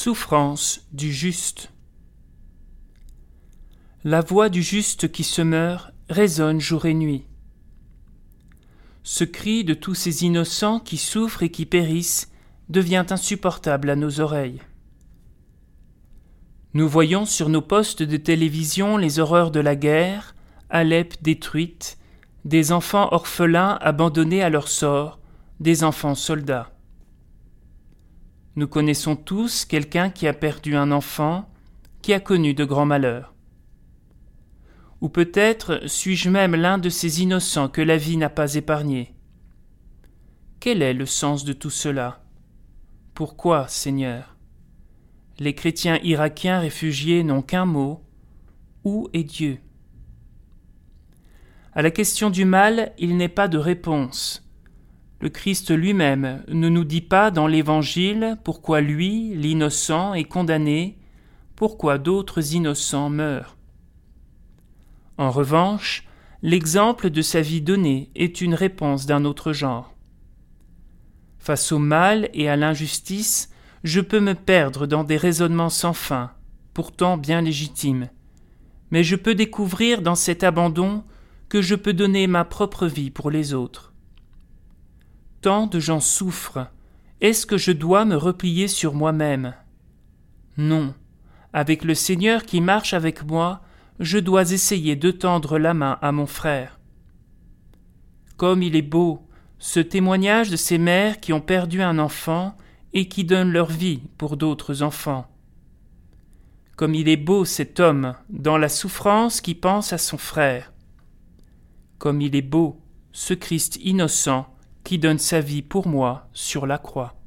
Souffrance du juste. La voix du juste qui se meurt résonne jour et nuit. Ce cri de tous ces innocents qui souffrent et qui périssent devient insupportable à nos oreilles. Nous voyons sur nos postes de télévision les horreurs de la guerre, Alep détruite, des enfants orphelins abandonnés à leur sort, des enfants soldats. Nous connaissons tous quelqu'un qui a perdu un enfant, qui a connu de grands malheurs. Ou peut-être suis-je même l'un de ces innocents que la vie n'a pas épargnés. Quel est le sens de tout cela? Pourquoi, Seigneur? Les chrétiens irakiens réfugiés n'ont qu'un mot Où est Dieu? À la question du mal, il n'est pas de réponse. Le Christ lui-même ne nous dit pas dans l'Évangile pourquoi lui, l'innocent, est condamné, pourquoi d'autres innocents meurent. En revanche, l'exemple de sa vie donnée est une réponse d'un autre genre. Face au mal et à l'injustice, je peux me perdre dans des raisonnements sans fin, pourtant bien légitimes, mais je peux découvrir dans cet abandon que je peux donner ma propre vie pour les autres de gens souffrent, est-ce que je dois me replier sur moi-même? Non. Avec le Seigneur qui marche avec moi, je dois essayer de tendre la main à mon frère. Comme il est beau, ce témoignage de ces mères qui ont perdu un enfant et qui donnent leur vie pour d'autres enfants. Comme il est beau cet homme dans la souffrance qui pense à son frère. Comme il est beau ce Christ innocent qui donne sa vie pour moi sur la croix.